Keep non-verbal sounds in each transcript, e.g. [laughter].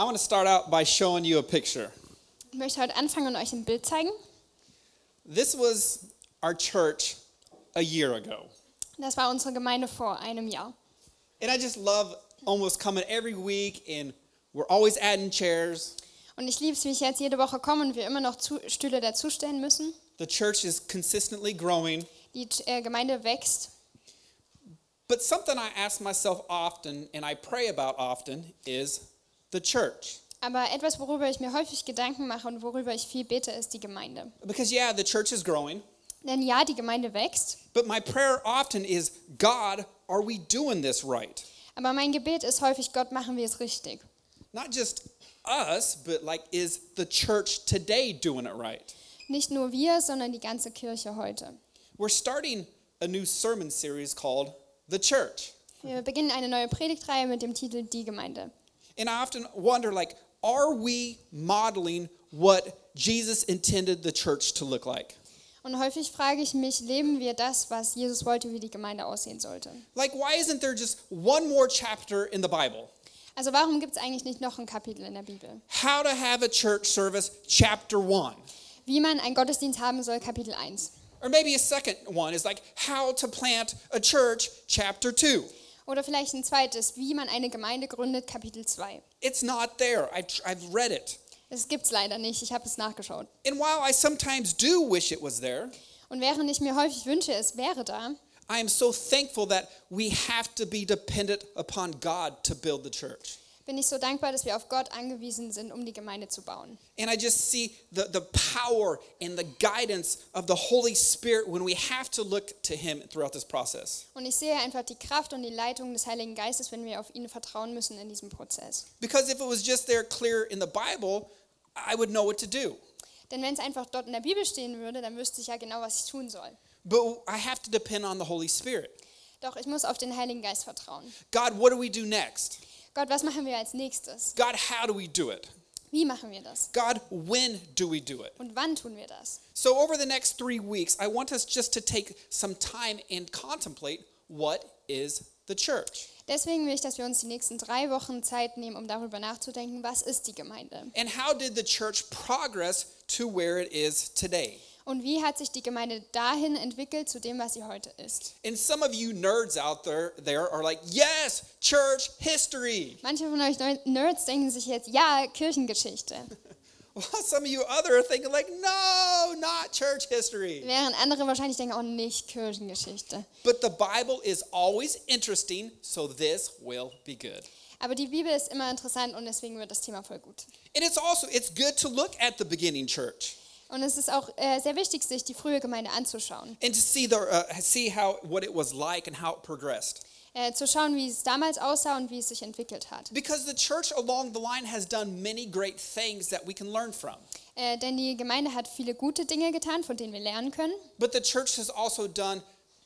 I want to start out by showing you a picture. Ich möchte heute anfangen und euch ein Bild zeigen. This was our church a year ago. Das war unsere Gemeinde vor einem Jahr. And I just love almost coming every week, and we're always adding chairs. Und ich liebe es, wie ich jetzt jede Woche komme und wir immer noch zu, Stühle dazustellen müssen. The church is consistently growing. Die äh, Gemeinde wächst. But something I ask myself often and I pray about often is the church. Aber etwas, worüber ich mir häufig Gedanken mache und worüber ich viel bete, ist die Gemeinde. Because, yeah, the church is growing, Denn ja, die Gemeinde wächst. but my prayer often is God, are we doing this right? Aber mein Gebet ist häufig, Gott, machen wir es richtig. Not just us, but like, is the church today doing it right? Nicht nur wir, sondern die ganze Kirche heute. We're starting a new sermon series called The Church. Wir beginnen eine neue Predigtreihe mit dem Titel Die Gemeinde. And I often wonder like are we modeling what Jesus intended the church to look like? Und häufig frage ich mich, leben wir das, was Jesus wollte, wie die Gemeinde aussehen sollte? Like why isn't there just one more chapter in the Bible? Also warum gibt es eigentlich nicht noch ein Kapitel in der Bibel? How to have a church service chapter 1. Wie man einen Gottesdienst haben soll, Kapitel 1. Or maybe a second one is like how to plant a church chapter 2. Oder vielleicht ein zweites, wie man eine Gemeinde gründet, Kapitel 2. It's not there. I, I've read it. Es leider nicht, ich habe es nachgeschaut. And while I sometimes do wish it was there, Und während ich mir häufig wünsche, es wäre da, I am so thankful that we have to be dependent upon God to build the church. Bin ich so dankbar, dass wir auf Gott angewiesen sind, um die Gemeinde zu bauen. And I just see the, the power and the guidance of the Holy Spirit when we have to look to Him throughout this process. Und ich sehe einfach die Kraft und die Leitung des Heiligen Geistes, wenn wir auf ihn vertrauen müssen in diesem Prozess. Because if it was just there clear in the Bible, I would know what to do. Denn wenn es einfach dort in der Bibel stehen würde, dann wüsste ich ja genau, was ich tun soll. But I have to depend on the Holy Spirit. Doch ich muss auf den Heiligen Geist vertrauen. God, what do we do next? Gott, was machen wir als nächstes? God, how do we do it? Wie machen wir das? God, when do we do it? Und wann tun wir das? So, over the next three weeks, I want us just to take some time and contemplate what is the church Deswegen will ich, dass wir uns die nächsten drei Wochen Zeit nehmen, um darüber nachzudenken, was ist die Gemeinde? and how did the church progress to where it is today? Und wie hat sich die Gemeinde dahin entwickelt zu dem, was sie heute ist? And some of you nerds out there, there are like, yes, church history. Manche von euch Nerds denken sich jetzt, ja, Kirchengeschichte. [laughs] While some of you other are thinking like, no, not church history. Während andere wahrscheinlich denken, oh, nicht Kirchengeschichte. But the Bible is always interesting, so this will be good. Aber die Bibel ist immer interessant und deswegen wird das Thema voll gut. And it's also it's good to look at the beginning church Und es ist auch äh, sehr wichtig, sich die frühe Gemeinde anzuschauen. and to see the uh, see how what it was like and how it progressed. Äh, zu schauen, wie es damals aussah und wie es sich entwickelt hat. Because the church along the line has done many great things that we can learn from. Äh, denn die Gemeinde hat viele gute Dinge getan, von denen wir lernen können. But the church has also done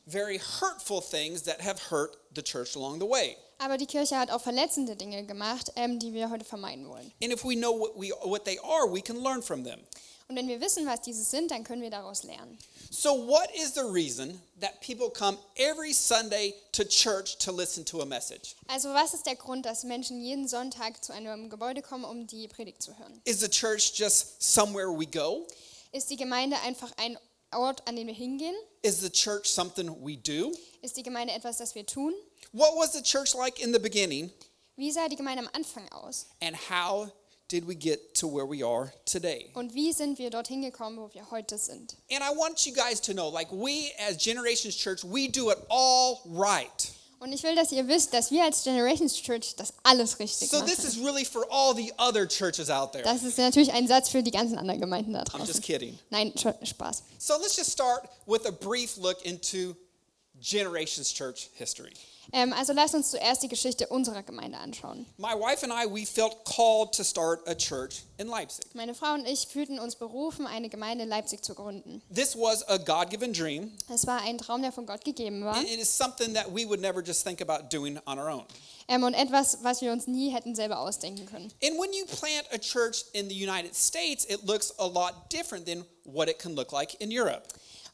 very hurtful things that have hurt the church along the way. Aber die Kirche hat auch verletzende Dinge gemacht, ähm, die wir heute vermeiden wollen. And if we know what we what they are, we can learn from them. Und wenn wir wissen, was diese sind, dann können wir daraus lernen. So what is the reason that people come every Sunday to church to listen to a message? Also was ist der Grund, dass Menschen jeden Sonntag zu einem Gebäude kommen, um die Predigt zu hören? Is the church just somewhere we go? Ist die Gemeinde einfach ein Ort, an den wir hingehen? Is the church something we do? Ist die Gemeinde etwas, das wir tun? What was the church like in the beginning Wie sah die Gemeinde am Anfang aus? and how did we get to where we are today? Und wie sind wir dorthin gekommen, wo wir heute sind? And I want you guys to know like we as Generations Church, we do it all right. Und ich will, dass ihr wisst, dass wir als Generations Church das alles richtig So this is really for all the other churches out there. Das ist natürlich ein Satz für die ganzen anderen Gemeinden da I'm just draußen. kidding. Nein, Spaß. So let's just start with a brief look into Generations Church history. Ähm, also lasst uns zuerst die Geschichte unserer Gemeinde anschauen. My wife and I, we felt called to start a church in Leipzig. Meine Frau und ich fühlten uns berufen, eine Gemeinde in Leipzig zu gründen. This was a God given dream. Es war ein Traum, der von Gott gegeben war It is something that we would never just think about doing on our own. ähm, und etwas, was wir uns nie hätten selber ausdenken können. And when you plant a church in the United States, it looks a lot different than what it can look like in Europe.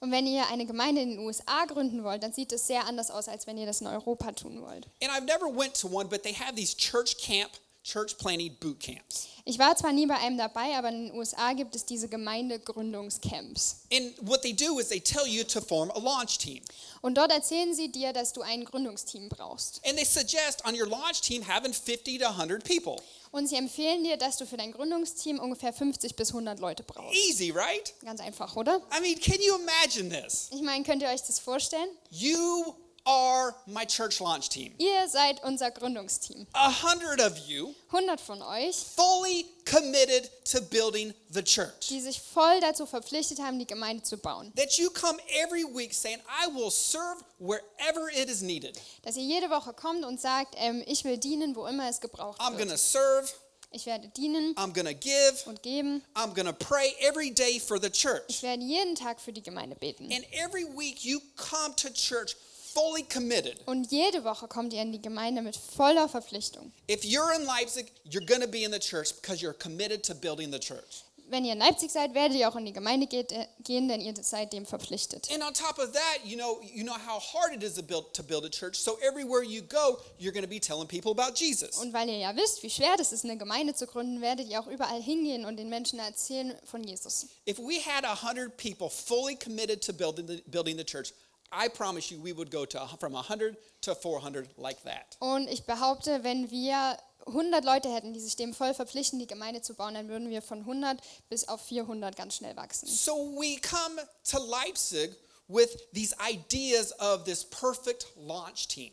Und wenn ihr eine Gemeinde in den USA gründen wollt, dann sieht es sehr anders aus, als wenn ihr das in Europa tun wollt. And I've never went to one, but they have these church camp church planting boot camps. Ich war zwar nie bei einem dabei, aber in den USA gibt es diese Gemeindegründungscamps. And what they do is they tell you to form a launch team. Und dort erzählen sie dir, dass du ein Gründungsteam brauchst. And they suggest on your launch team having 50 to 100 people. Und sie empfehlen dir, dass du für dein Gründungsteam ungefähr 50 bis 100 Leute brauchst. Easy, right? Ganz einfach, oder? I mean, can you imagine this? Ich meine, könnt ihr euch das vorstellen? You are my church launch team. Ihr seid unser Gründungsteam. A hundred of you 100 von euch, fully committed to building the church. die sich voll dazu verpflichtet haben, die Gemeinde zu bauen. That you come every week saying, I will serve wherever it is needed. Dass ihr jede Woche kommt und sagt, ähm, ich will dienen, wo immer es gebraucht I'm going to wird. serve. Ich werde dienen I'm going to give. und geben. I'm going to pray every day for the Ich church. werde jeden Tag für die Gemeinde beten. And every week you come to church fully committed. Und jede Woche kommt ihr in die Gemeinde mit voller Verpflichtung. If you're in Leipzig, you're going to be in the church because you're committed to building the church. Wenn ihr in Leipzig seid, werdet ihr auch in die Gemeinde äh, gehen, denn ihr seid dem verpflichtet. And on top of that, you know, you know how hard it is to build, to build a church. So everywhere you go, you're going to be telling people about Jesus. Und weil ihr ja wisst, wie schwer das ist, eine Gemeinde zu gründen, werdet ihr auch überall hingehen und den Menschen erzählen von Jesus. If we had 100 people fully committed to building the, building the church, I promise you we would go to from 100 to 400 like that. Und ich behaupte, wenn wir 100 Leute hätten, die sich dem voll verpflichten, die Gemeinde zu bauen, dann würden wir von 100 bis auf 400 ganz schnell wachsen. So we come to Leipzig with these ideas of this perfect launch team.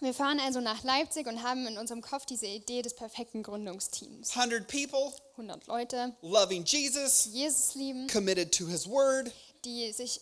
Wir fahren also nach Leipzig und haben in unserem Kopf diese Idee des perfekten Gründungsteams. 100 people 100 Leute, loving Jesus, Jesus lieben, committed to his word, die sich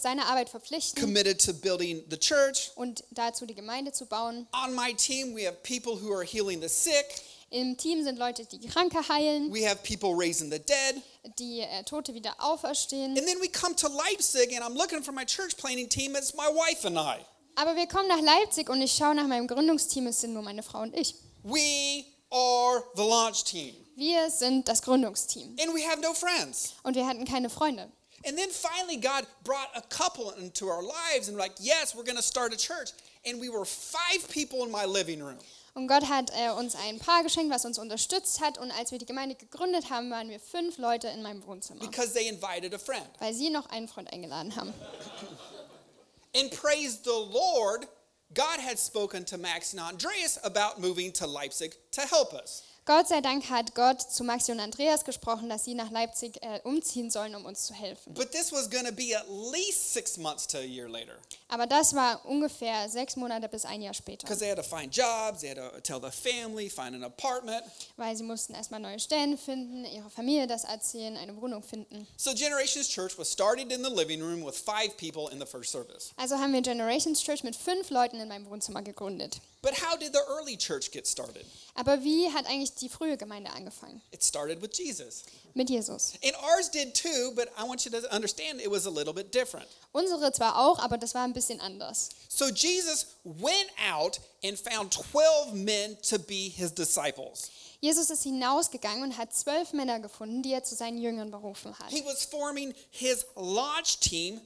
seiner Arbeit verpflichten committed to building the church. und dazu die Gemeinde zu bauen. On my team, we have people who are healing the sick. Im Team sind Leute, die Kranke heilen, We have people raising the dead. die äh, Tote wieder auferstehen. And then we come to Leipzig, and I'm looking for my church planting team. It's my wife and I. Aber wir kommen nach Leipzig und ich schaue nach meinem Gründungsteam, es sind nur meine Frau und ich. We are the launch team. Wir sind das Gründungsteam And we have no friends. und wir hatten keine Freunde. And then finally, God brought a couple into our lives and, like, yes, we're going to start a church. And we were five people in my living room. Und Gott hat äh, uns ein Paar geschenkt, was uns unterstützt hat. Und als wir die Gemeinde gegründet haben, waren wir fünf Leute in meinem Wohnzimmer, because they invited a friend. weil sie noch einen Freund eingeladen haben. [laughs] And praise the Lord, God had spoken to Max and Andreas about moving to Leipzig to help us. Gott sei Dank hat Gott zu Maxi und Andreas gesprochen, dass sie nach Leipzig äh, umziehen sollen, um uns zu helfen. But this was going to be at least six months to a year later Aber das war ungefähr sechs Monate bis ein Jahr später, because they had to find jobs, they had to tell the family, find an apartment. weil sie mussten erstmal neue Stellen finden, ihrer Familie das erzählen, eine Wohnung finden. So Generations Church was started in the living room with five people in the first service. Also haben wir Generations Church mit fünf Leuten in meinem Wohnzimmer gegründet. But how did the early church get started? Aber wie hat eigentlich die frühe Gemeinde angefangen? It started with Jesus. Mit Jesus. And ours did too, but I want you to understand it was a little bit different. Unsere zwar auch, aber das war ein bisschen anders. So Jesus went out and found 12 men to be his disciples. Jesus ist hinausgegangen und hat zwölf Männer gefunden, die er zu seinen Jüngern berufen hat. He was forming his launch team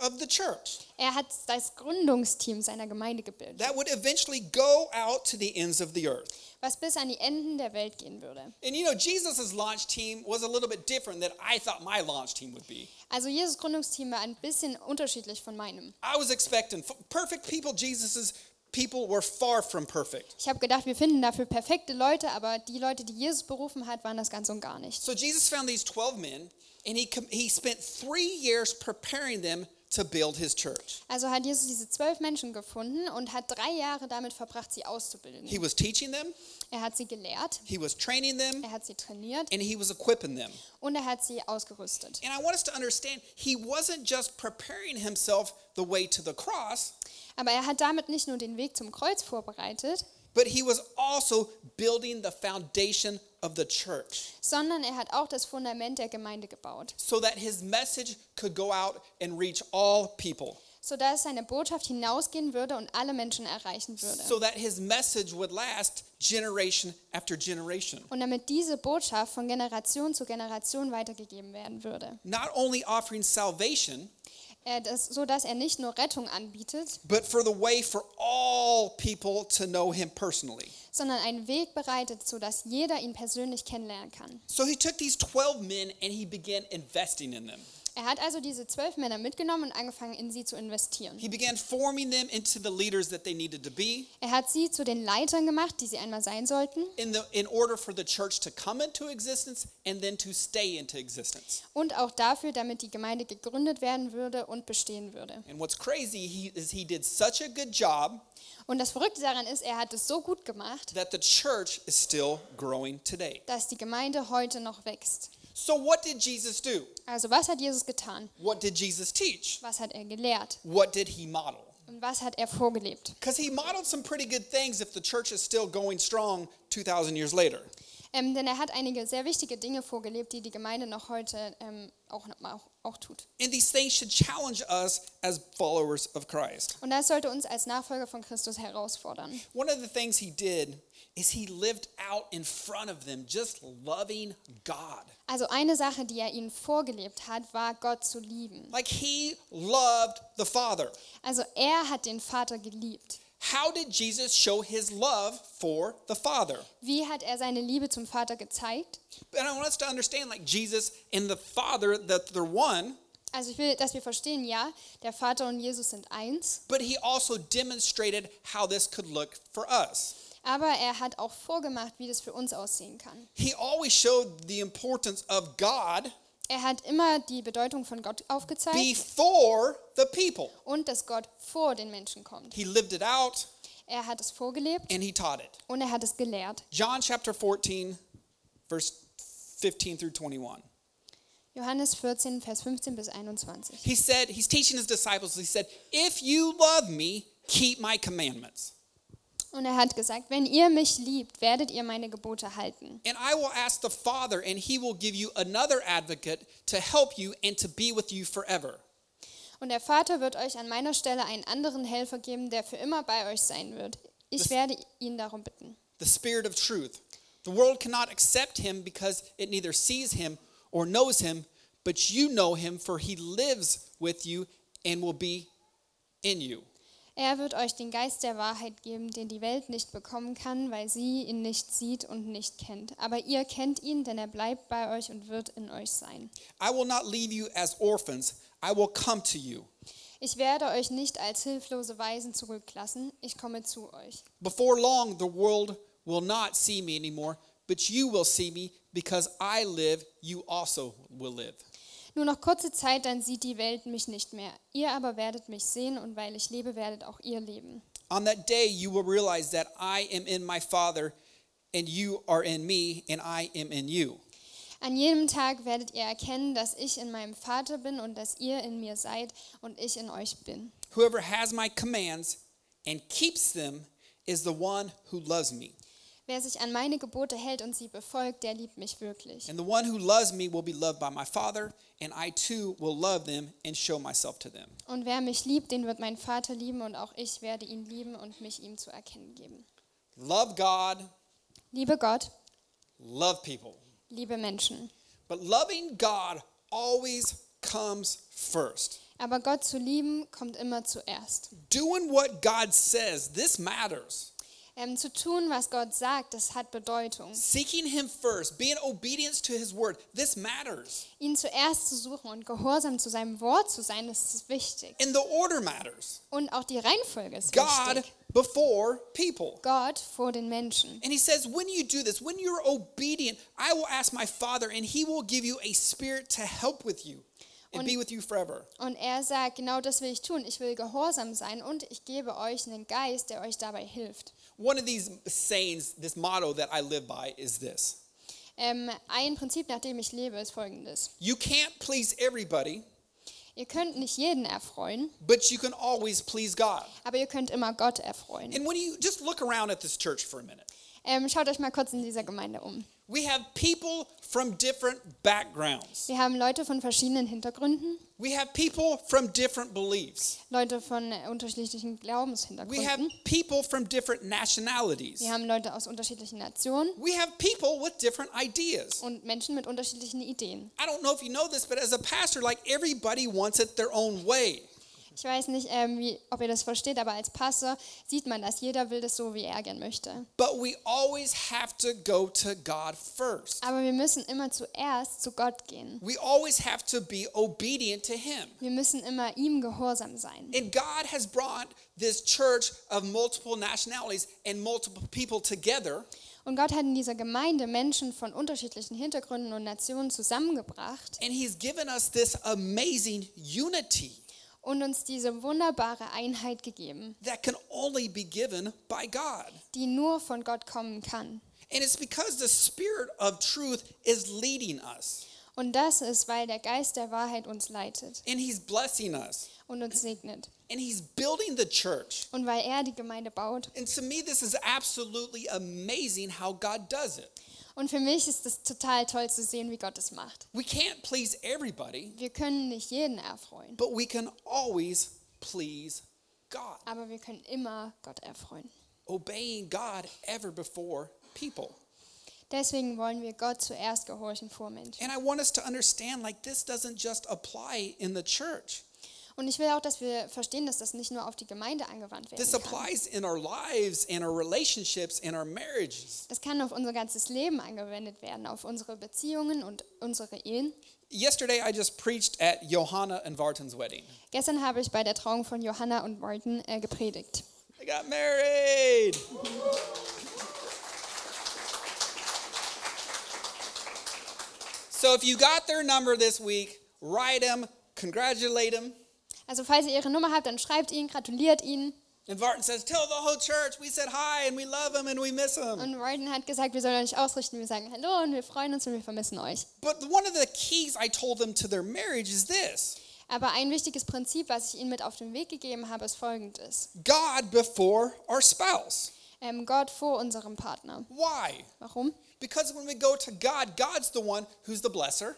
of the church Er hat das Gründungsteam seiner Gemeinde gebildet, that would eventually go out to the ends of the earth. was bis an die Enden der Welt gehen würde. And you know, Jesus' launch team was a little bit different than I thought my launch team would be. Also Jesus Gründungsteam war ein bisschen unterschiedlich von meinem. I was expecting perfect people. Jesus's people were far from perfect. Ich habe gedacht, wir finden dafür perfekte Leute, aber die Leute, die Jesus berufen hat, waren das ganz und gar nicht. So Jesus found these 12 men and he, he spent three years preparing them to build his church. Also hat Jesus diese zwölf Menschen gefunden und hat drei Jahre damit verbracht, sie auszubilden. He was teaching them, Er hat sie gelehrt, he was training them, er hat sie trainiert and he was equipping them. und er hat sie ausgerüstet. And I want us to understand he wasn't just preparing himself the way to the cross, Aber er hat damit nicht nur den Weg zum Kreuz vorbereitet, but he was also building the foundation of the church sondern er hat auch das Fundament der Gemeinde gebaut, so that his message could go out and reach all people, sodass seine Botschaft hinausgehen würde und alle Menschen erreichen würde. so that his message would last generation after generation. Und damit diese Botschaft von Generation zu Generation weitergegeben werden würde. Not only offering salvation, das, so dass er nicht nur Rettung anbietet, but for the way for all people to know him personally. sondern einen Weg bereitet, sodass jeder ihn persönlich kennenlernen kann. So he took these 12 men and he began investing in them. Er hat also diese zwölf Männer mitgenommen und angefangen, in sie zu investieren. He began forming them into the leaders that they needed to be Er hat sie zu den Leitern gemacht, die sie einmal sein sollten, in, the, in order for the church to come into existence and then to stay into existence. und auch dafür, damit die Gemeinde gegründet werden würde und bestehen würde. And what's crazy he, is he did such a good job Und das Verrückte daran ist, er hat es so gut gemacht, that the church is still growing today. dass die Gemeinde heute noch wächst. So, what did Jesus do? Also was hat Jesus getan? What did Jesus teach? Was hat er gelehrt? What did he model? Und was hat er vorgelebt? Because he modeled some pretty good things if the church is still going strong 2,000 years later. Ähm, denn er hat einige sehr wichtige Dinge vorgelebt, die die Gemeinde noch heute ähm, auch, auch, auch tut. And these things should challenge us as followers of Christ. Und das sollte uns als Nachfolger von Christus herausfordern. One of the things he did is he lived out in front of them just loving God. Also eine Sache, die er ihnen vorgelebt hat, war Gott zu lieben. Like he loved the Father. Also er hat den Vater geliebt. How did Jesus show his love for the Father? Wie hat er seine Liebe zum Vater gezeigt? And I want us to understand like Jesus and the Father, that they're one, Also ich will, dass wir verstehen, ja, der Vater und Jesus sind eins, but he also demonstrated how this could look for us. aber er hat auch vorgemacht, wie das für uns aussehen kann. He always showed the importance of God Er hat immer die Bedeutung von Gott aufgezeigt before the people. und dass Gott vor den Menschen kommt. He lived it out Er hat es vorgelebt and he taught it. und er hat es gelehrt. John chapter 14, verse 15 through 21. Johannes 14, Vers 15 bis 21. He said, he's teaching his disciples, he said, If you love me, keep my commandments. Und er hat gesagt, wenn ihr mich liebt, werdet ihr meine Gebote halten. And I will ask the Father, and he will give you another advocate to help you and to be with you forever. Und der Vater wird euch an meiner Stelle einen anderen Helfer geben, der für immer bei euch sein wird. Ich Das- werde ihn darum bitten. The Spirit of truth. The world cannot accept him because it neither sees him or knows him, but you know him, for he lives with you and will be in you. Er wird euch den Geist der Wahrheit geben, den die Welt nicht bekommen kann, weil sie ihn nicht sieht und nicht kennt. Aber ihr kennt ihn, denn er bleibt bei euch und wird in euch sein. I will not leave you as orphans, I will come to you. Ich werde euch nicht als hilflose Waisen zurücklassen, ich komme zu euch. Before long, the world will not see me anymore, but you will see me because I live, you also will live. Nur noch kurze Zeit, dann sieht die Welt mich nicht mehr. Ihr aber werdet mich sehen und weil ich lebe, werdet auch ihr leben. On that day, you will realize that I am in my Father, and you are in me, and I am in you. An jedem Tag werdet ihr erkennen, dass ich in meinem Vater bin und dass ihr in mir seid und ich in euch bin. Whoever has my commands and keeps them is the one who loves me. Wer sich an meine Gebote hält und sie befolgt, der liebt mich wirklich. And the one who loves me will be loved by my Father, and I too will love them and show myself to them. Und wer mich liebt, den wird mein Vater lieben und auch ich werde ihn lieben und mich ihm zu erkennen geben. Love God, Liebe Gott, love people. liebe Menschen. But loving God always comes first. Aber Gott zu lieben kommt immer zuerst. Doing what God says, this matters. Ähm, zu tun, was Gott sagt, das hat Bedeutung. Seeking Him first, being obedience to His word, this matters. Ihn zuerst zu suchen und gehorsam zu seinem Wort zu sein, das ist wichtig. And the order matters. Und auch die Reihenfolge ist God wichtig. before people. Gott vor den Menschen. And He says, when you do this, when you're obedient, I will ask my Father, and He will give you a spirit to help with you and Und- be with you forever. Und er sagt, genau das will ich tun. Ich will gehorsam sein und ich gebe euch einen Geist, der euch dabei hilft. One of these sayings, this motto that I live by is this Ähm, ein Prinzip, nach dem ich lebe, ist folgendes. You can't please everybody, Ihr könnt nicht jeden erfreuen, but you can always please God. aber ihr könnt immer Gott erfreuen. And when you just look around at this church for a minute, Ähm, schaut euch mal kurz in dieser Gemeinde um. we have people from different backgrounds. Wir haben Leute von verschiedenen Hintergründen, We have people from different beliefs. Leute von äh, unterschiedlichen We have Glaubenshintergründen. people from different nationalities. Wir haben Leute aus unterschiedlichen Nationen We have people with different ideas. und Menschen mit unterschiedlichen Ideen. I don't know if you know this, but as a pastor, like everybody wants it their own way. Ich weiß nicht, ähm, wie, ob ihr das versteht, aber als Pastor sieht man das. Jeder will das so, wie er gern möchte. But we always have to go to God first. Aber wir müssen immer zuerst zu Gott gehen. We always have to be obedient to Him. Wir müssen immer ihm gehorsam sein. And God has brought this church of multiple nationalities and multiple people together Und Gott hat in dieser Gemeinde Menschen von unterschiedlichen Hintergründen und Nationen zusammengebracht and He's given us this amazing unity und uns diese wunderbare Einheit gegeben, that can only be given by God. die nur von Gott kommen kann. And it's because the Spirit of truth is leading us Und das ist, weil der Geist der Wahrheit uns leitet and He's blessing us und uns segnet. and He's building the church. Und weil er die Gemeinde baut. And to me, this is absolutely amazing how God does it. Und für mich ist es total toll zu sehen, wie Gott es macht. We can't please everybody, Wir können nicht jeden erfreuen, but we can always please God. aber wir können immer Gott erfreuen. Obeying God ever before people. Deswegen wollen wir Gott zuerst gehorchen vor Menschen. And I want us to understand like this doesn't just apply in the church. Und ich will auch, dass wir verstehen, dass das nicht nur auf die Gemeinde angewandt This werden kann. applies in our lives and our relationships and our marriages. Das kann auf unser ganzes Leben angewendet werden, auf unsere Beziehungen und unsere Ehen. Yesterday I just preached at Johanna and Vartan's wedding. Gestern habe ich bei der Trauung von Johanna und Martin äh, gepredigt. They got married. So if you got their number this week, write them, congratulate them. Also falls ihr ihre Nummer habt, dann schreibt ihnen, gratuliert ihnen. And Vartan says, Tell the whole church we said hi and we love them and we miss them. Und Martin hat gesagt, wir sollen euch ausrichten. Wir sagen Hallo und wir freuen uns und wir vermissen euch. But one of the keys I told them to their marriage is this Aber ein wichtiges Prinzip, was ich ihnen mit auf den Weg gegeben habe, ist folgendes. God before our spouse. Ähm, Gott vor unserem Partner. Why? Warum? Because when we go to God, God's the one who's the blesser.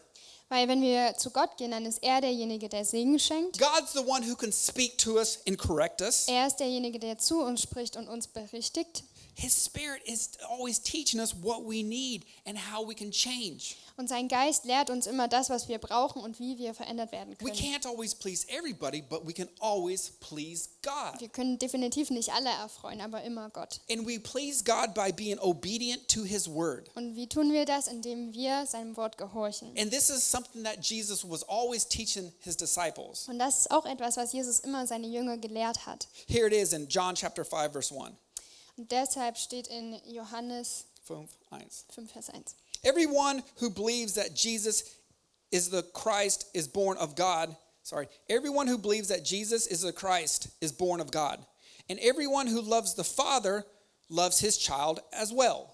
Weil wenn wir zu Gott gehen, dann ist er derjenige, der Segen schenkt. God's the one who can speak to us and correct us. Er ist derjenige, der zu uns spricht und uns berichtigt. His spirit is always teaching us what we need and how we can change. Und sein Geist lehrt uns immer das, was wir brauchen und wie wir verändert werden We können. can't always please everybody, but we can always please God. Wir können definitiv nicht alle erfreuen, aber immer Gott. And we please God by being obedient to his word. Und wie tun wir das? Indem wir seinem Wort gehorchen. And this is something that Jesus was always teaching his disciples. Und das ist auch etwas, was Jesus immer seine Jünger gelehrt hat. Here it is in John chapter 5 verse 1. Und deshalb steht in Johannes 5, 1. 5, Vers 1. Everyone who believes that Jesus is the Christ is born of God. Sorry. Everyone who believes that Jesus is the Christ is born of God. And everyone who loves the Father loves his child as well.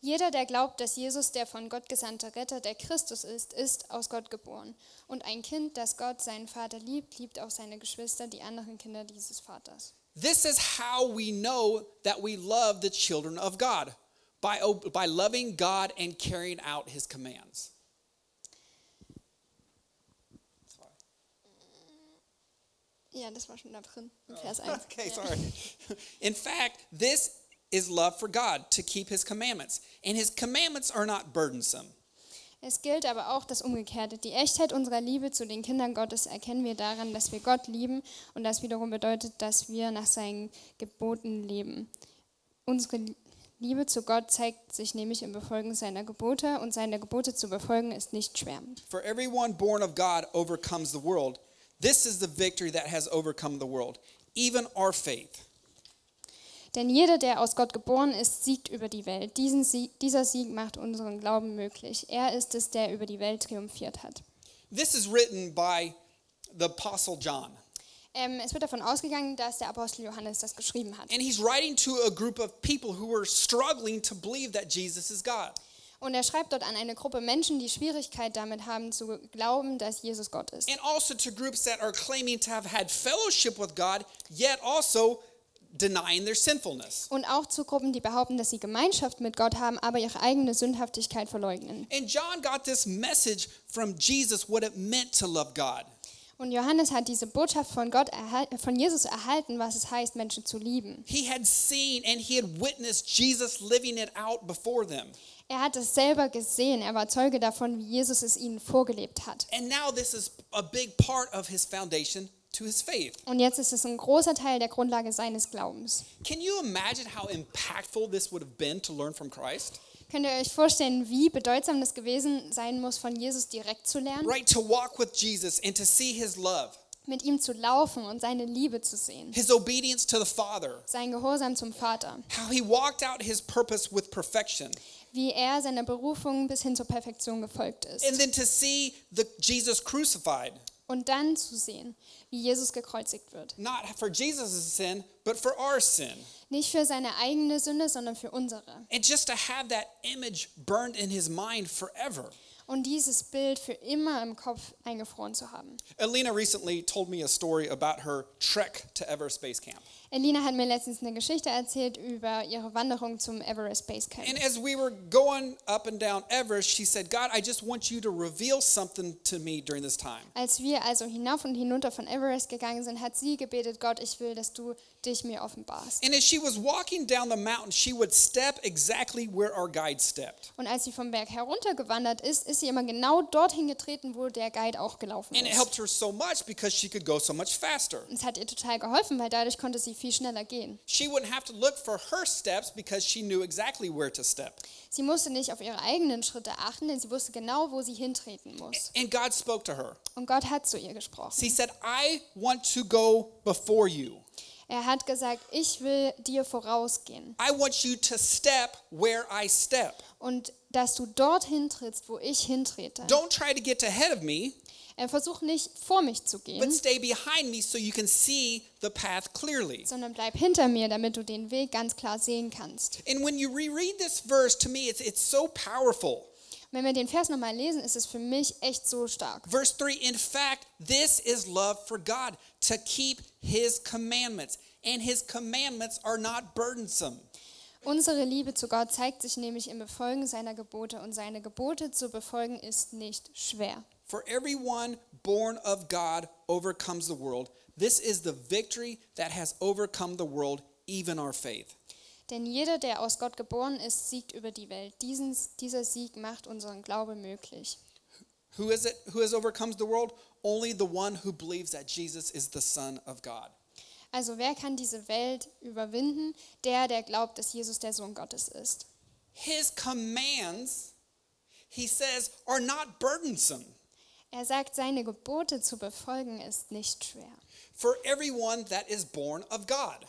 Jeder, der glaubt, dass Jesus der von Gott gesandte Retter, der Christus ist, ist aus Gott geboren. Und ein Kind, das Gott, seinen Vater liebt, liebt auch seine Geschwister, die anderen Kinder dieses Vaters. This is how we know that we love the children of God by, by loving God and carrying out his commands. Ja, das war schon da drin, in oh. Vers 1. [laughs] Okay, sorry. [laughs] In fact, this is love for God to keep his commandments. And his commandments are not burdensome. Es gilt aber auch das Umgekehrte. Die Echtheit unserer Liebe zu den Kindern Gottes erkennen wir daran, dass wir Gott lieben und das wiederum bedeutet, dass wir nach seinen Geboten leben. Unsere Liebe zu Gott zeigt sich nämlich im Befolgen seiner Gebote und seine Gebote zu befolgen ist nicht schwer. For everyone born of God overcomes the world. This is the victory that has overcome the world, even our faith. Denn jeder, der aus Gott geboren ist, siegt über die Welt. Sieg, dieser Sieg macht unseren Glauben möglich. Er ist es, der über die Welt triumphiert hat. This is written by the Apostle John. Ähm, es wird davon ausgegangen, dass der Apostel Johannes das geschrieben hat. And he's writing to a group of people who are struggling to believe that Jesus is God. Und er schreibt dort an eine Gruppe Menschen, die Schwierigkeit damit haben zu glauben, dass Jesus Gott ist. And also to groups that are claiming to have had fellowship with God, yet also denying their sinfulness. Und auch zu Gruppen, die behaupten, dass sie Gemeinschaft mit Gott haben, aber ihre eigene Sündhaftigkeit verleugnen. And John got this message from Jesus what it meant to love God. Und Johannes hat diese Botschaft von Gott von Jesus erhalten, was es heißt, Menschen zu lieben. He had seen and he had witnessed Jesus living it out before them. Er hat es selber gesehen, er war Zeuge davon, wie Jesus es ihnen vorgelebt hat. And now this is a big part of his foundation to his faith. Und jetzt ist es ein großer Teil der Grundlage seines Glaubens. Can you imagine how impactful this would have been to learn from Christ? Könnt ihr euch vorstellen, wie bedeutsam das gewesen sein muss, von Jesus direkt zu lernen? Right? To walk with Jesus and to see his love, Mit ihm zu laufen und seine Liebe zu sehen. his obedience to the Father, Sein Gehorsam zum Vater. how he walked out his purpose with perfection. Wie er seiner Berufung bis hin zur Perfektion gefolgt ist. And then to see the Jesus crucified, Und dann zu sehen, wie Jesus gekreuzigt wird. not for Jesus' sin, but for our sin. Nicht für seine eigene Sünde, sondern für unsere. And just to have that image burned in his mind forever. Und dieses Bild für immer im Kopf eingefroren zu haben. Alina recently told me a story about her trek to Everest Base Camp. Elina hat mir letztens eine Geschichte erzählt über ihre Wanderung zum Everest Base Camp. And as we were going up and down Everest, she said, God, I just want you to reveal something to me during this time. Als wir also hinauf und hinunter von Everest gegangen sind, hat sie gebetet, Gott, ich will, dass du dich mir offenbarst. And as she was walking down the mountain, she would step exactly where our guide stepped. Und als sie vom Berg heruntergewandert ist, ist sie immer genau dorthin getreten, wo der Guide auch gelaufen And it ist. helped her so much because she could go so much faster. Und Es hat ihr total geholfen, weil dadurch konnte sie viel schneller gehen. She wouldn't have to look for her steps because she knew exactly where to step. Sie musste nicht auf ihre eigenen Schritte achten, denn sie wusste genau, wo sie hintreten muss. And God spoke to her. Und Gott hat zu ihr gesprochen. He said, I want to go before you. Er hat gesagt, ich will dir vorausgehen I want you to step where I step. und dass du dorthin trittst, wo ich hintrete. Don't try to get ahead of me, Er versucht nicht vor mich zu but gehen, stay behind me so you can see the path clearly. sondern bleib hinter mir, damit du den Weg ganz klar sehen kannst. And when you reread this verse, to me, it's, it's so powerful. Wenn wir den Vers nochmal lesen, ist es für mich echt so stark. Verse 3 In fact, this is love for God, to keep his commandments. And his commandments are not burdensome. Unsere Liebe zu Gott zeigt sich nämlich im Befolgen seiner Gebote und seine Gebote zu befolgen ist nicht schwer. For everyone born of God overcomes the world. This is the victory that has overcome the world, even our faith. Denn jeder, der aus Gott geboren ist, siegt über die Welt. Diesen, dieser Sieg macht unseren Glaube möglich. Who is it who has overcomes the world? Only the one who believes that Jesus is the Son of God. Also wer kann diese Welt überwinden? Der, der glaubt, dass Jesus der Sohn Gottes ist. His commands, he says, are not burdensome Er sagt, seine Gebote zu befolgen ist nicht schwer. for everyone that is born of God.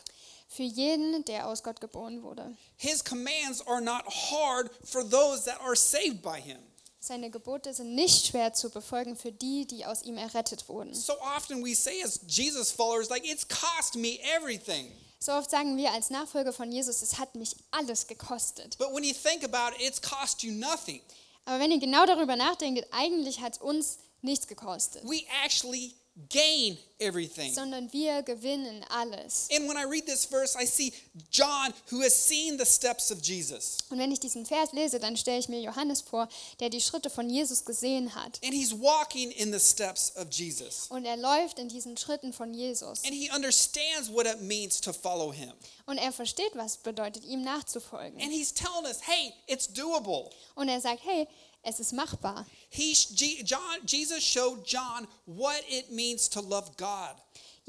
Für jeden, der aus Gott geboren wurde. His commands are not hard for those that are saved by him. Seine Gebote sind nicht schwer zu befolgen für die, die aus ihm errettet wurden. So often we say as Jesus followers, like, it's cost me everything. So oft sagen wir als Nachfolger von Jesus, es hat mich alles gekostet. But when you think about it, it's cost you nothing. Aber wenn ihr genau darüber nachdenkt, eigentlich hat es uns nichts gekostet, We actually gain everything. sondern wir gewinnen alles. And when I read this verse, I see John who has seen the steps of Jesus. Und wenn ich diesen Vers lese, dann stelle ich mir Johannes vor, der die Schritte von Jesus gesehen hat. And he's walking in the steps of Jesus. Und er läuft in diesen Schritten von Jesus. And he understands what it means to follow him. Und er versteht, was bedeutet, ihm nachzufolgen. And he's telling us, hey, it's doable. Und er sagt, hey, es ist machbar. He, John, Jesus showed John what it means to love God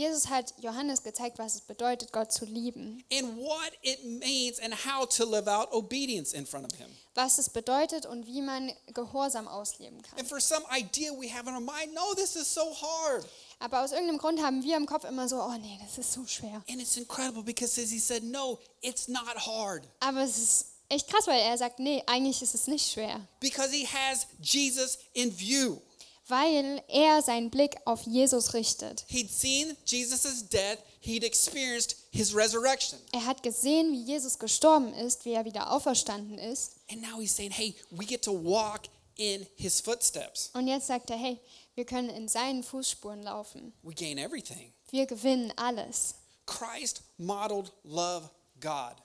Jesus hat Johannes gezeigt, was es bedeutet, Gott zu lieben. and what it means and how to live out obedience in front of him. Was es bedeutet und wie man Gehorsam ausleben kann. And for some idea we have in our mind, no, this is so hard. Aber aus irgendeinem Grund haben wir im Kopf immer so, oh nee, das ist so schwer. And it's incredible because as he said, no, it's not hard. Aber es ist echt krass, weil er sagt, nee, eigentlich ist es nicht schwer. Because he has Jesus in view. Weil er seinen Blick auf Jesus richtet. He'd seen Jesus' death, he'd experienced his resurrection. Er hat gesehen, wie Jesus gestorben ist, wie er wieder auferstanden ist. And now he's saying, hey, we get to walk in his footsteps. Und jetzt sagt er, hey, wir können in seinen Fußspuren laufen. We gain everything. Wir gewinnen alles. Christ modeled love God.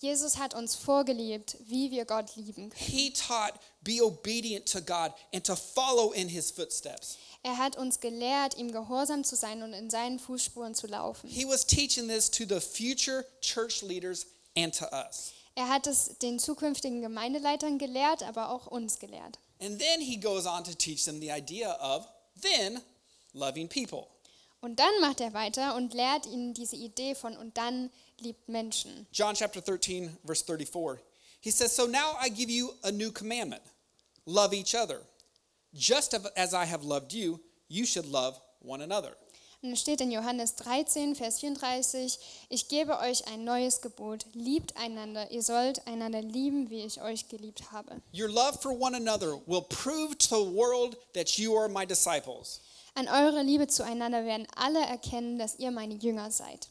Jesus hat uns vorgelebt, wie wir Gott lieben können. He taught be obedient to God and to follow in his footsteps. Er hat uns gelehrt, ihm gehorsam zu sein und in seinen Fußspuren zu laufen. He was teaching this to the future church leaders and to us. Er hat es den zukünftigen Gemeindeleitern gelehrt, aber auch uns gelehrt. And then he goes on to teach them the idea of then loving people. Und dann macht er weiter und lehrt ihnen diese Idee von und dann liebt Menschen. John chapter 13, verse 34. He says, So now I give you a new commandment love each other. Just as I have loved you, you should love one another. Und es steht in Johannes 13, Vers 34, ich gebe euch ein neues Gebot, liebt einander, ihr sollt einander lieben, wie ich euch geliebt habe. Your love for one another will prove to the world that you are my disciples. An eure Liebe zueinander werden alle erkennen, dass ihr meine Jünger seid.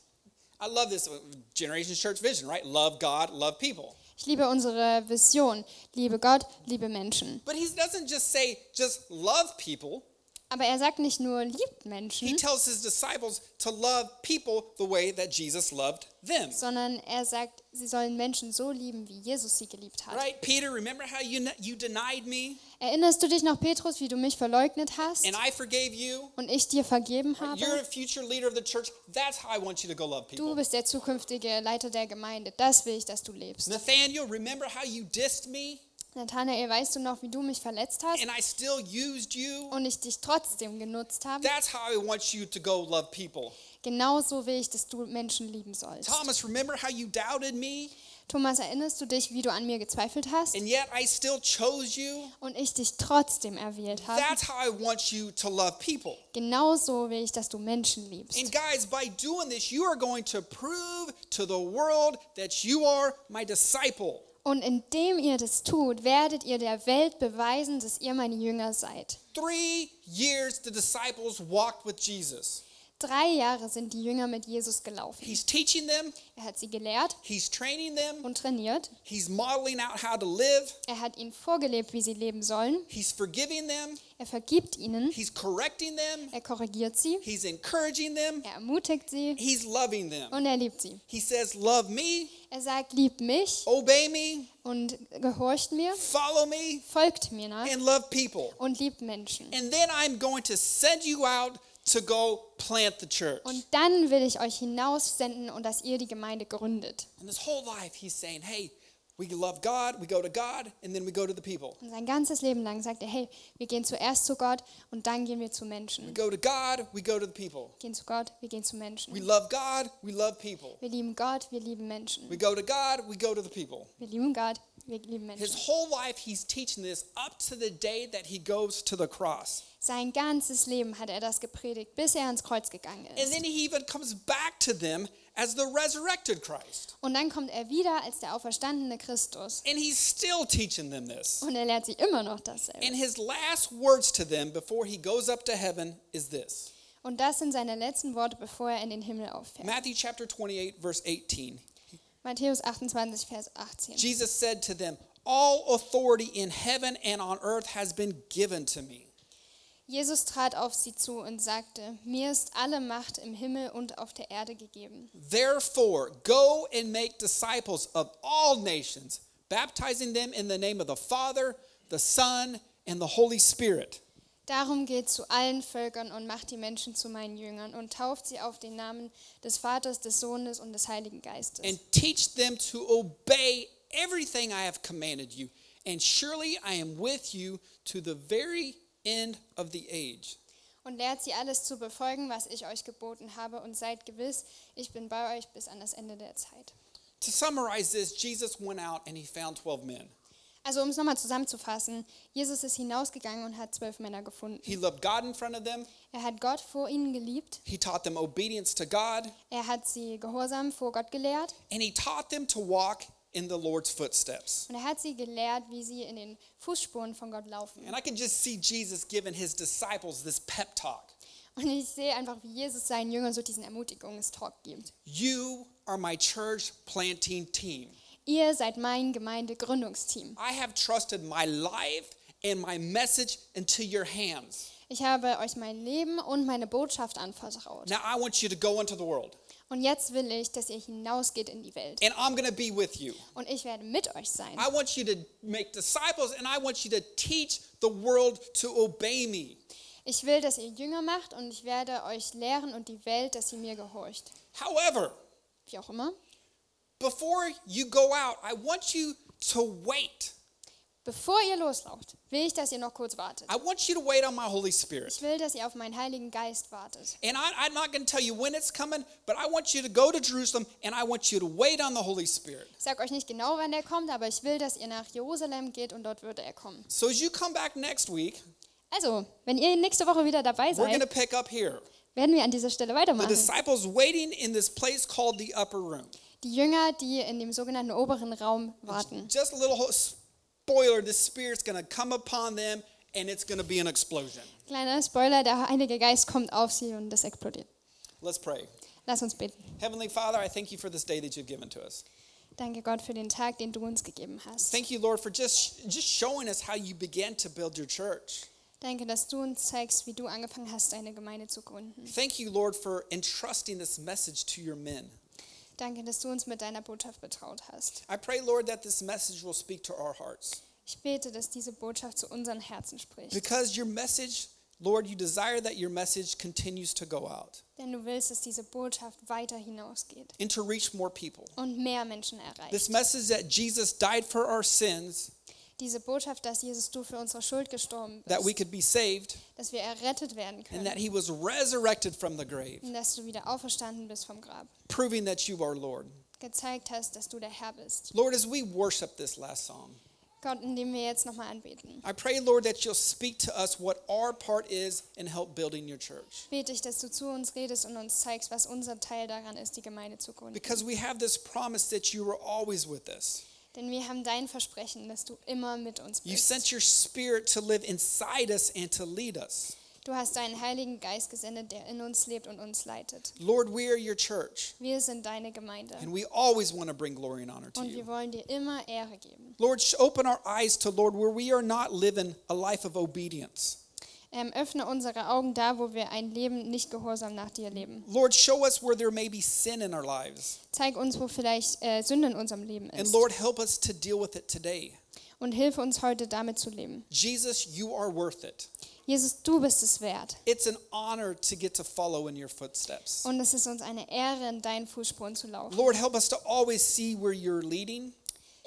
I love this Generation Church vision, right? Love God, love people. Ich liebe unsere Vision, liebe Gott, liebe Menschen. But he doesn't just say, just love people. Aber er sagt nicht nur, liebt He Menschen, tells his disciples to love people the way that Jesus loved them. sondern er sagt, sie sollen Menschen so lieben, wie Jesus sie geliebt hat. Right? Peter, remember how you, you denied me Erinnerst du dich noch, Petrus, wie du mich verleugnet hast and I forgave you? und ich dir vergeben You're habe? a future leader of the church. That's how I want you to go love Du people. bist der zukünftige Leiter der Gemeinde. Das will ich, dass du lebst. Nathaniel, remember how you dissed me Nathanael, weißt du noch, wie du mich verletzt hast and I still used you? und ich dich trotzdem genutzt habe? That's how I want you to go love people. Genauso will ich, dass du Menschen lieben sollst. Thomas, remember how you doubted me Thomas, erinnerst du dich, wie du an mir gezweifelt hast and yet I still chose you? und ich dich trotzdem erwählt habe? That's how I want you to love people. Genauso will ich, dass du Menschen liebst. And guys, by doing this, you are going to prove to the world that you are my disciple. Und indem ihr das tut, werdet ihr der Welt beweisen, dass ihr meine Jünger seid. Three years the disciples walked with Jesus. Drei Jahre sind die Jünger mit Jesus gelaufen. He's teaching them, Er hat sie gelehrt he's training them, und trainiert. he's modeling out how to live, Er hat ihnen vorgelebt, wie sie leben sollen. he's forgiving them, Er vergibt ihnen. he's correcting them, Er korrigiert sie. he's encouraging them, Er ermutigt sie he's loving them. und er liebt sie. He says, Love me, Er sagt, liebt mich obey me, und gehorcht mir, follow me, folgt mir nach and love people. und liebt Menschen. And then I'm going to send you out to go plant the church. Und dann will ich euch hinaussenden und dass ihr die Gemeinde gründet. And his whole life, he's saying, Hey, we love God, we go to God, and then we go to the people. Und sein ganzes Leben lang sagt er, hey, wir gehen zuerst zu Gott und dann gehen wir zu We Menschen. go to God, we go to the people. Gehen zu Gott, wir gehen zu We Menschen. love God, we love people. Wir lieben Gott, wir lieben Menschen. We go to God, we go to the people. Wir lieben Gott, His whole life, he's teaching this up to the day that he goes to the cross. Sein ganzes Leben hat er das gepredigt, bis er ans Kreuz gegangen ist. And then he even comes back to them as the resurrected Christ. Und dann kommt er wieder als der auferstandene Christus. And he's still teaching them this. Und er lehrt sie immer noch dasselbe. And his last words to them before he goes up to heaven is this Und das sind seine letzten Worte, bevor er in den Himmel auffährt. Matthew chapter 28, verse 18. Matthäus 28, Vers 18. Jesus said to them, All authority in heaven and on earth has been given to me. Jesus trat auf sie zu und sagte, mir ist alle Macht im Himmel und auf der Erde gegeben. Therefore, go and make disciples of all nations, baptizing them in the name of the Father, the Son, and the Holy Spirit, Darum geht zu allen Völkern und macht die Menschen zu meinen Jüngern und tauft sie auf den Namen des Vaters, des Sohnes und des Heiligen Geistes. and teach them to obey everything I have commanded you. And surely I am with you to the very end of the age. Und lehrt sie alles zu befolgen, was ich euch geboten habe und seid gewiss, ich bin bei euch bis an das Ende der Zeit. To summarize this, Jesus went out and he found 12 men. Also um es nochmal zusammenzufassen, Jesus ist hinausgegangen und hat zwölf Männer gefunden. He loved God in front of them, Er hat Gott vor ihnen geliebt, he taught them obedience to God, er hat sie Gehorsam vor Gott gelehrt and he taught them to walk in the Lord's footsteps. und er hat sie gelehrt, wie sie in den Fußspuren von Gott laufen. And I can just see Jesus giving his disciples this pep talk. Und ich sehe einfach, wie Jesus seinen Jüngern so diesen Ermutigungstalk gibt. You are my church planting team. Ihr seid mein Gemeindegründungsteam. I have trusted my life and my message into your hands. Ich habe euch mein Leben und meine Botschaft anvertraut. Now I want you to go into the world, Und jetzt will ich, dass ihr hinausgeht in die Welt. and I'm to be with you. Und ich werde mit euch sein. I want you to make disciples, and I want you to teach the world to obey me. Ich will, dass ihr Jünger macht und ich werde euch lehren und die Welt, dass sie mir gehorcht. However, Wie auch immer. Before you go out, I want you to wait. Bevor ihr loslauft, will ich, dass ihr noch kurz wartet. I want you to wait on my Holy Spirit. Ich will, dass ihr auf meinen Heiligen Geist wartet. And I, I'm not going to tell you when it's coming, but I want you to go to Jerusalem and I want you to wait on the Holy Spirit. Ich sage euch nicht genau, wann er kommt, aber ich will, dass ihr nach Jerusalem geht und dort würde er kommen. So as you come back next week, Also, wenn ihr nächste Woche wieder dabei we're going to seid, pick up here. werden wir an dieser Stelle The weitermachen. disciples waiting in this place called the upper room. Die Jünger, die in dem sogenannten oberen Raum warten. Just a little spoiler the Spirit's going to come upon them and it's going to be an explosion. Kleiner Spoiler, der Heilige Geist kommt auf sie und es explodiert. Let's pray. Lass uns beten. Heavenly Father, I thank you for this day that you've given to us. Danke Gott für den Tag, den du uns gegeben hast. Thank you, Lord, for just, just showing us how you began to build your church. Danke, dass du uns zeigst, wie du angefangen hast, deine Gemeinde zu gründen. Thank you, Lord, for entrusting this message to your men. Danke, dass du uns mit deiner Botschaft betraut hast. I pray, Lord, that this message will speak to our hearts. Ich bete, dass diese Botschaft zu unseren Herzen spricht. Because your message, Lord, you desire that your message continues to go out Denn du willst, dass diese Botschaft weiter hinausgeht and to reach more people. und mehr Menschen erreicht. This message that Jesus died for our sins, Diese Botschaft, dass Jesus du für unsere Schuld gestorben that we bist, could be saved, dass wir errettet werden and können that he was resurrected from the grave, und dass du wieder auferstanden bist vom Grab. proving that you are Lord. Gezeigt hast, dass du der Herr bist. Lord, as we worship this last song, Gott, indem wir jetzt nochmal anbeten, I pray, Lord, that you'll speak to us what our part is in help building your church. bete ich, dass du zu uns redest und uns zeigst, was unser Teil daran ist, die Gemeinde zu gründen. Because we have this promise that you are always with us. Denn wir haben dein Versprechen, dass du immer mit uns You bist. sent your spirit to live inside us and to lead us. Du hast deinen Heiligen Geist gesendet, der in uns lebt und uns leitet. Lord, we are your church, Wir sind deine Gemeinde and we always want to bring glory and honor to und you. wir wollen dir immer Ehre geben. Lord, sh- open our eyes to, Lord, where we are not living a life of obedience. Ähm, öffne unsere Augen da, wo wir ein Leben nicht gehorsam nach dir leben. Lord, show us where there may be sin in our lives. Zeig uns, wo vielleicht äh, Sünde in unserem Leben And ist. Lord, help us to deal with it today. Und hilf uns heute damit zu leben. Jesus, you are worth it. Jesus, du bist es wert. It's an honor to get to follow in your footsteps. Und es ist uns eine Ehre, in deinen Fußspuren zu laufen. Lord, help us to always see where you're leading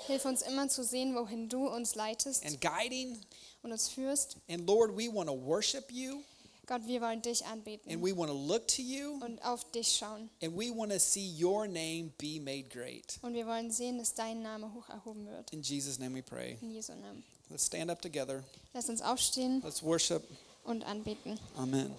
Hilf uns immer zu sehen, wohin du uns leitest and guiding. Und uns führst. And Lord, we want to worship you Gott, wir wollen dich and anbeten we want to look to you und auf dich schauen. and we want to see your name be made great. Und wir wollen sehen, dass dein Name hoch erhoben wird. In Jesus' name we pray. In Jesu Namen. Let's stand up together. Lass uns aufstehen Let's worship. und anbeten. Amen.